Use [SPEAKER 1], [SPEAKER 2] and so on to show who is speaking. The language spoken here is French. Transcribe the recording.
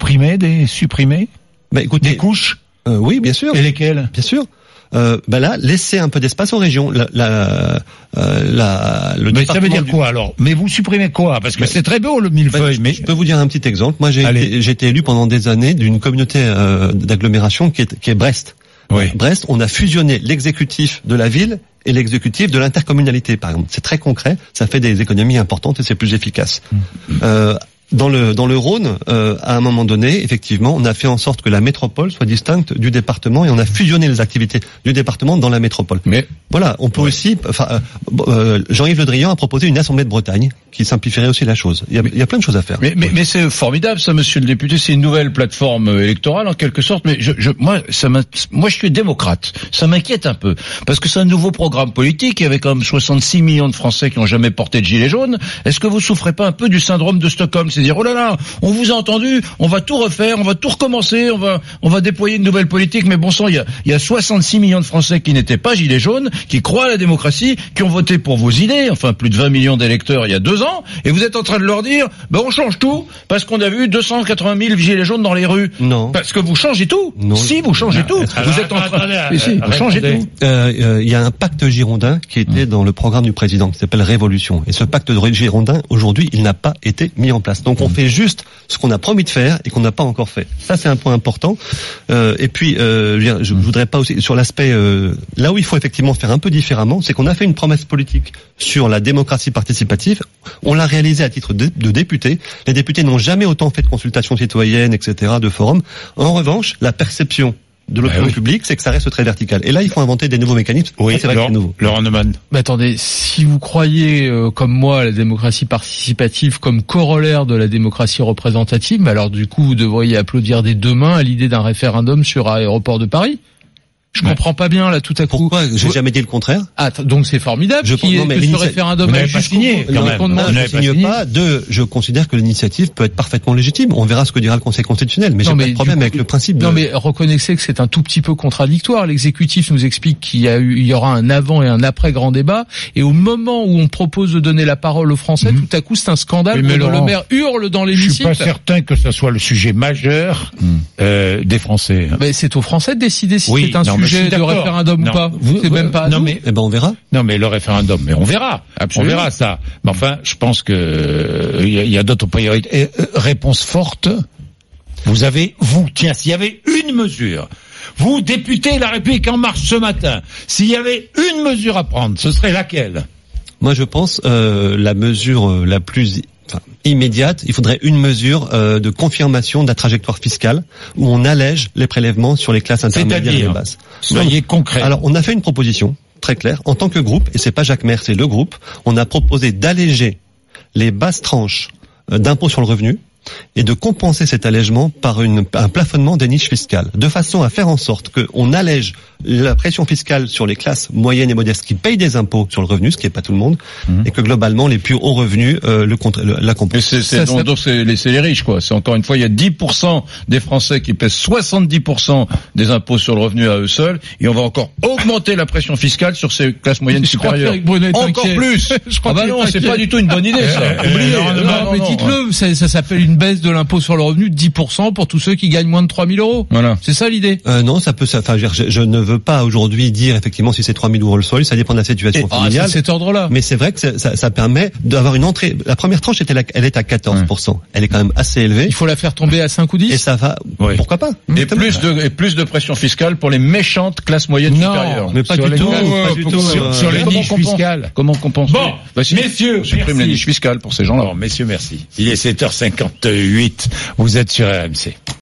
[SPEAKER 1] supprimer des supprimer
[SPEAKER 2] Bah, écoutez,
[SPEAKER 1] des couches
[SPEAKER 2] euh, oui, bien sûr.
[SPEAKER 1] et lesquelles?
[SPEAKER 2] Bien sûr. Euh, bah là, laisser un peu d'espace aux régions. La, la, euh, la- le
[SPEAKER 1] Mais ça veut dire
[SPEAKER 2] du-
[SPEAKER 1] quoi alors? Mais vous supprimez quoi? Parce que c'est très beau le millefeuille, mais
[SPEAKER 2] je peux vous dire un petit exemple. Moi, j'ai été, j'ai été élu pendant des années d'une communauté euh, d'agglomération qui est, qui est Brest.
[SPEAKER 1] Oui.
[SPEAKER 2] Brest, on a fusionné l'exécutif de la ville et l'exécutif de l'intercommunalité, par exemple. C'est très concret, ça fait des économies importantes et c'est plus efficace. Euh, dans le dans le Rhône, euh, à un moment donné, effectivement, on a fait en sorte que la métropole soit distincte du département et on a fusionné les activités du département dans la métropole.
[SPEAKER 1] mais
[SPEAKER 2] Voilà, on peut aussi. Enfin, euh, euh, Jean-Yves Le Drian a proposé une assemblée de Bretagne qui simplifierait aussi la chose. Il y a, plein de choses à faire.
[SPEAKER 3] Mais, mais, mais c'est formidable, ça, monsieur le député. C'est une nouvelle plateforme euh, électorale, en quelque sorte. Mais je, je, moi, ça moi, je suis démocrate. Ça m'inquiète un peu. Parce que c'est un nouveau programme politique. Il y avait quand même 66 millions de Français qui ont jamais porté de gilet jaune. Est-ce que vous souffrez pas un peu du syndrome de Stockholm? C'est dire, oh là là, on vous a entendu, on va tout refaire, on va tout recommencer, on va, on va déployer une nouvelle politique. Mais bon sang, il y a, il y a 66 millions de Français qui n'étaient pas gilets jaunes, qui croient à la démocratie, qui ont voté pour vos idées. Enfin, plus de 20 millions d'électeurs il y a deux ans. Et vous êtes en train de leur dire, ben, on change tout parce qu'on a vu 280 000 gilets jaunes dans les rues.
[SPEAKER 2] Non.
[SPEAKER 3] Parce que vous changez tout.
[SPEAKER 2] Non.
[SPEAKER 3] Si, vous changez tout.
[SPEAKER 1] alors,
[SPEAKER 3] vous êtes en train, Mais si, vous changez tout.
[SPEAKER 2] Euh, euh, il y a un pacte girondin qui était dans le programme du président, qui s'appelle Révolution. Et ce pacte de girondin, aujourd'hui, il n'a pas été mis en place. Donc on fait juste ce qu'on a promis de faire et qu'on n'a pas encore fait. Ça, c'est un point important. Euh, et puis, euh, je je voudrais pas aussi sur l'aspect euh, là où il faut effectivement faire un peu différemment, c'est qu'on a fait une promesse politique sur la démocratie participative. On l'a réalisée à titre de, de député. Les députés n'ont jamais autant fait de consultations citoyennes, etc., de forums. En revanche, la perception de l'opinion
[SPEAKER 1] Bah oui.
[SPEAKER 2] publique, c'est que ça reste très vertical. Et là, il faut inventer des nouveaux mécanismes.
[SPEAKER 1] oui,
[SPEAKER 2] c'est vrai
[SPEAKER 1] Laurent,
[SPEAKER 2] c'est nouveau.
[SPEAKER 1] Laurent Neumann.
[SPEAKER 4] Mais attendez, si vous croyez, euh, comme moi, à la démocratie participative comme corollaire de la démocratie représentative, alors du coup, vous devriez applaudir des deux mains à l'idée d'un référendum sur aéroport de Paris. Je
[SPEAKER 1] Ouais.
[SPEAKER 4] comprends pas bien là tout à coup.
[SPEAKER 2] Pourquoi J'ai jamais dit le contraire.
[SPEAKER 4] Ah, donc c'est formidable
[SPEAKER 2] Je pense- non, mais
[SPEAKER 4] que ce référendum
[SPEAKER 1] pas signé, quand même.
[SPEAKER 4] on
[SPEAKER 1] n'avez
[SPEAKER 2] ne
[SPEAKER 1] pas
[SPEAKER 2] signe pas. Deux, je considère que l'initiative peut être parfaitement légitime. On verra ce que dira le Conseil constitutionnel. Mais j'ai pas de problème
[SPEAKER 4] coup-
[SPEAKER 2] avec le principe. De...
[SPEAKER 4] Non mais reconnaissez que c'est un tout petit peu contradictoire. L'exécutif nous explique qu'il y a eu, il y aura un avant et un après grand débat, et au moment où on propose de donner la parole aux Français,
[SPEAKER 1] Mhm.
[SPEAKER 4] tout à coup c'est un scandale.
[SPEAKER 1] Mais Laurent,
[SPEAKER 4] Le Maire hurle dans
[SPEAKER 1] Je suis pas certain que ce soit le sujet majeur euh, des Français.
[SPEAKER 4] Mais c'est aux Français de décider si c'est un
[SPEAKER 1] je
[SPEAKER 4] sujet de référendum
[SPEAKER 1] Non,
[SPEAKER 4] ou pas.
[SPEAKER 1] vous-
[SPEAKER 4] C'est même pas. à
[SPEAKER 1] non, mais-
[SPEAKER 2] Eh ben, on verra.
[SPEAKER 1] Non, mais le référendum, mais on verra.
[SPEAKER 4] Absolument.
[SPEAKER 1] On verra ça. Mais enfin, je pense que euh, il y a, d'autres priorités. Et, euh, réponse forte. Vous avez, vous, tiens, s'il y avait une mesure, vous, député La République en marche ce matin, s'il y avait une mesure à prendre, ce serait laquelle?
[SPEAKER 2] Moi, je pense euh, la mesure euh, la plus enfin, immédiate, il faudrait une mesure euh, de confirmation de la trajectoire fiscale où on allège les prélèvements sur les classes intermédiaires et basses.
[SPEAKER 1] Soyez concret.
[SPEAKER 2] Alors, on a fait une proposition très claire en tant que groupe, et c'est pas Jacques Maire, c'est le groupe. On a proposé d'alléger les basses tranches euh, d'impôt sur le revenu et de compenser cet allègement par une, un plafonnement des niches fiscales, de façon à faire en sorte qu'on allège la pression fiscale sur les classes moyennes et modestes qui payent des impôts sur le revenu, ce qui n'est pas tout le monde, et que globalement les plus hauts revenus euh, le, la compensent.
[SPEAKER 3] c'est, donc, donc c'est les, c'est les riches, quoi. C'est encore une fois, il y a 10% des Français qui pèsent 70% des impôts sur le revenu à eux seuls, et on va encore augmenter la pression fiscale sur ces classes moyennes
[SPEAKER 4] Je crois
[SPEAKER 3] supérieures.
[SPEAKER 4] est
[SPEAKER 3] Encore
[SPEAKER 4] inquiet.
[SPEAKER 3] plus.
[SPEAKER 4] Je crois
[SPEAKER 3] ah bah non, c'est pas du tout une bonne idée, ça.
[SPEAKER 1] Euh,
[SPEAKER 3] Oubliez.
[SPEAKER 1] Laurent
[SPEAKER 3] Non,
[SPEAKER 1] Neumann,
[SPEAKER 4] Non, mais
[SPEAKER 3] non,
[SPEAKER 4] dites-le, ça, ça s'appelle une baisse de l'impôt sur le revenu de 10% pour tous ceux qui gagnent moins de 3000 euros.
[SPEAKER 3] Voilà.
[SPEAKER 4] C'est ça l'idée?
[SPEAKER 2] Euh, non, ça peut. ça- Enfin, je, je- ne veux pas aujourd'hui dire effectivement si c'est 3000 euros le sol. Ça dépend de la situation
[SPEAKER 4] Ah,
[SPEAKER 2] familiale.
[SPEAKER 4] c'est cet ordre-là.
[SPEAKER 2] Mais c'est vrai que ça, ça, ça permet d'avoir une entrée. La première tranche était la- elle est à 14%. Elle est quand même assez élevée.
[SPEAKER 4] Il faut la faire tomber à 5 ou 10
[SPEAKER 2] Et ça va.
[SPEAKER 1] Oui.
[SPEAKER 2] Pourquoi pas
[SPEAKER 3] Et plus de, et plus de pression fiscale pour les méchantes classes moyennes
[SPEAKER 4] Non,
[SPEAKER 3] supérieures.
[SPEAKER 2] Mais pas
[SPEAKER 1] Sur
[SPEAKER 2] du tout.
[SPEAKER 1] classes,
[SPEAKER 2] pas du tout.
[SPEAKER 1] sur-
[SPEAKER 2] euh,
[SPEAKER 1] sur les
[SPEAKER 3] Comment
[SPEAKER 1] niches fiscales.
[SPEAKER 3] Comment on compense
[SPEAKER 1] Bon,
[SPEAKER 3] Bah, si,
[SPEAKER 1] messieurs,
[SPEAKER 3] on supprime
[SPEAKER 1] merci.
[SPEAKER 3] les niches fiscales pour ces gens-là.
[SPEAKER 1] Alors, messieurs, merci. Il est 7h58. Vous êtes sur RMC.